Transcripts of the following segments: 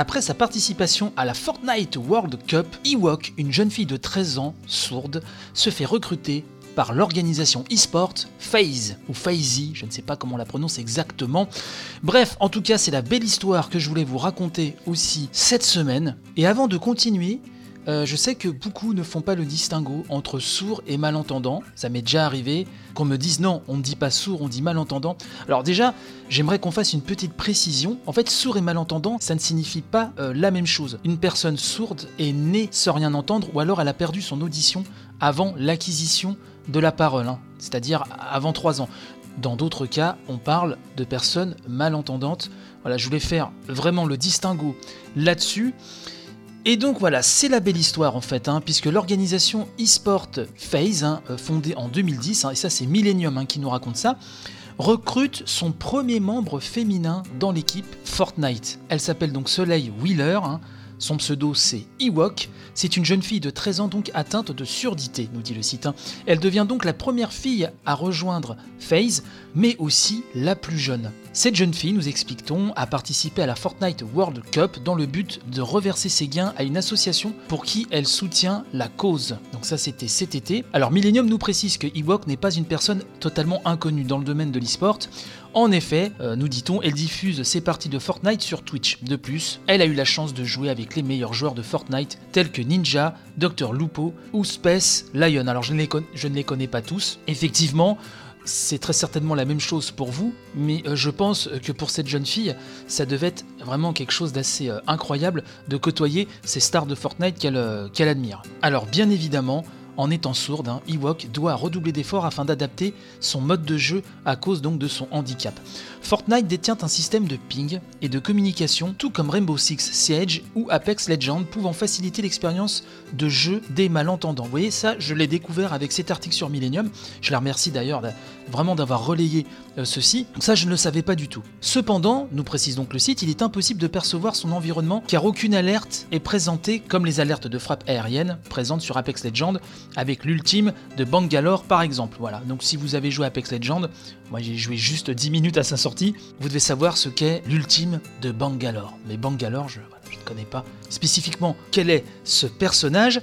Après sa participation à la Fortnite World Cup, Ewok, une jeune fille de 13 ans, sourde, se fait recruter par l'organisation e-sport FaZe ou FaZe, je ne sais pas comment on la prononce exactement. Bref, en tout cas, c'est la belle histoire que je voulais vous raconter aussi cette semaine. Et avant de continuer, euh, je sais que beaucoup ne font pas le distinguo entre sourd et malentendant. Ça m'est déjà arrivé qu'on me dise non, on ne dit pas sourd, on dit malentendant. Alors déjà, j'aimerais qu'on fasse une petite précision. En fait, sourd et malentendant, ça ne signifie pas euh, la même chose. Une personne sourde est née sans rien entendre ou alors elle a perdu son audition avant l'acquisition de la parole, hein. c'est-à-dire avant 3 ans. Dans d'autres cas, on parle de personnes malentendantes. Voilà, je voulais faire vraiment le distinguo là-dessus. Et donc voilà, c'est la belle histoire en fait, hein, puisque l'organisation eSport Phase, hein, euh, fondée en 2010, et ça c'est Millennium qui nous raconte ça, recrute son premier membre féminin dans l'équipe Fortnite. Elle s'appelle donc Soleil Wheeler. Son pseudo c'est Ewok. C'est une jeune fille de 13 ans donc atteinte de surdité, nous dit le site. Hein. Elle devient donc la première fille à rejoindre FaZe, mais aussi la plus jeune. Cette jeune fille, nous explique-t-on, a participé à la Fortnite World Cup dans le but de reverser ses gains à une association pour qui elle soutient la cause. Donc ça c'était cet été. Alors Millennium nous précise que Ewok n'est pas une personne totalement inconnue dans le domaine de l'e-sport. En effet, euh, nous dit-on, elle diffuse ses parties de Fortnite sur Twitch. De plus, elle a eu la chance de jouer avec les meilleurs joueurs de Fortnite tels que Ninja, Dr Lupo ou Space Lion. Alors je ne les, connais pas tous. Effectivement, c'est très certainement la même chose pour vous, mais euh, je pense que pour cette jeune fille, ça devait être vraiment quelque chose d'assez euh, incroyable de côtoyer ces stars de Fortnite qu'elle admire. Alors bien évidemment, en étant sourde, hein, Ewok doit redoubler d'efforts afin d'adapter son mode de jeu à cause donc de son handicap. Fortnite détient un système de ping et de communication, tout comme Rainbow Six Siege ou Apex Legends, pouvant faciliter l'expérience de jeu des malentendants. Vous voyez, ça, je l'ai découvert avec cet article sur Millennium. Je la remercie d'ailleurs vraiment d'avoir relayé euh, ceci. Ça, je ne le savais pas du tout. Cependant, nous précise donc le site, il est impossible de percevoir son environnement car aucune alerte est présentée comme les alertes de frappe aérienne présentes sur Apex Legends avec l'ultime de Bangalore par exemple. Voilà, donc si vous avez joué Apex Legends, moi j'ai joué juste 10 minutes à sa sortie, vous devez savoir ce qu'est l'ultime de Bangalore. Mais Bangalore, je, je ne connais pas spécifiquement quel est ce personnage.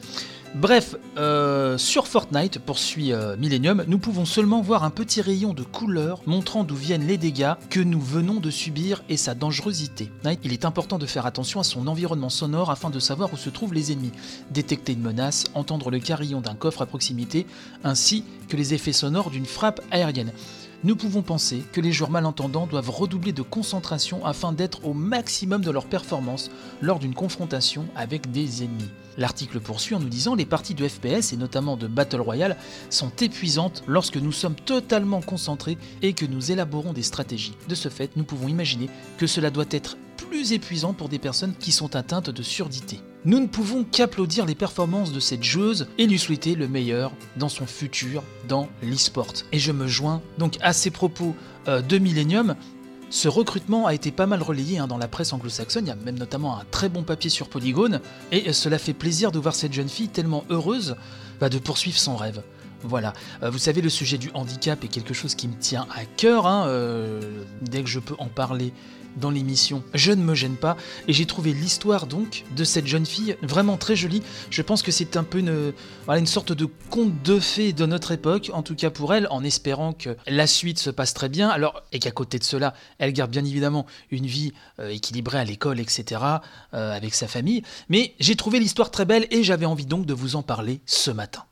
Bref, euh, sur Fortnite, poursuit euh, Millennium, nous pouvons seulement voir un petit rayon de couleur montrant d'où viennent les dégâts que nous venons de subir et sa dangerosité. Il est important de faire attention à son environnement sonore afin de savoir où se trouvent les ennemis, détecter une menace, entendre le carillon d'un coffre à proximité, ainsi que les effets sonores d'une frappe aérienne nous pouvons penser que les joueurs malentendants doivent redoubler de concentration afin d'être au maximum de leur performance lors d'une confrontation avec des ennemis. L'article poursuit en nous disant les parties de FPS et notamment de Battle Royale sont épuisantes lorsque nous sommes totalement concentrés et que nous élaborons des stratégies. De ce fait, nous pouvons imaginer que cela doit être plus épuisant pour des personnes qui sont atteintes de surdité. Nous ne pouvons qu'applaudir les performances de cette joueuse et lui souhaiter le meilleur dans son futur dans l'e-sport. Et je me joins donc à ces propos euh, de Millennium. Ce recrutement a été pas mal relayé hein, dans la presse anglo-saxonne, il y a même notamment un très bon papier sur Polygone, et cela fait plaisir de voir cette jeune fille tellement heureuse bah, de poursuivre son rêve. Voilà, euh, vous savez, le sujet du handicap est quelque chose qui me tient à cœur, hein, euh, dès que je peux en parler dans l'émission. Je ne me gêne pas et j'ai trouvé l'histoire donc de cette jeune fille vraiment très jolie. Je pense que c'est un peu une, sorte de conte de fées de notre époque, en tout cas pour elle, en espérant que la suite se passe très bien. Alors, et qu'à côté de cela, elle garde bien évidemment une vie euh, équilibrée à l'école, etc., avec sa famille. Mais j'ai trouvé l'histoire très belle et j'avais envie donc de vous en parler ce matin.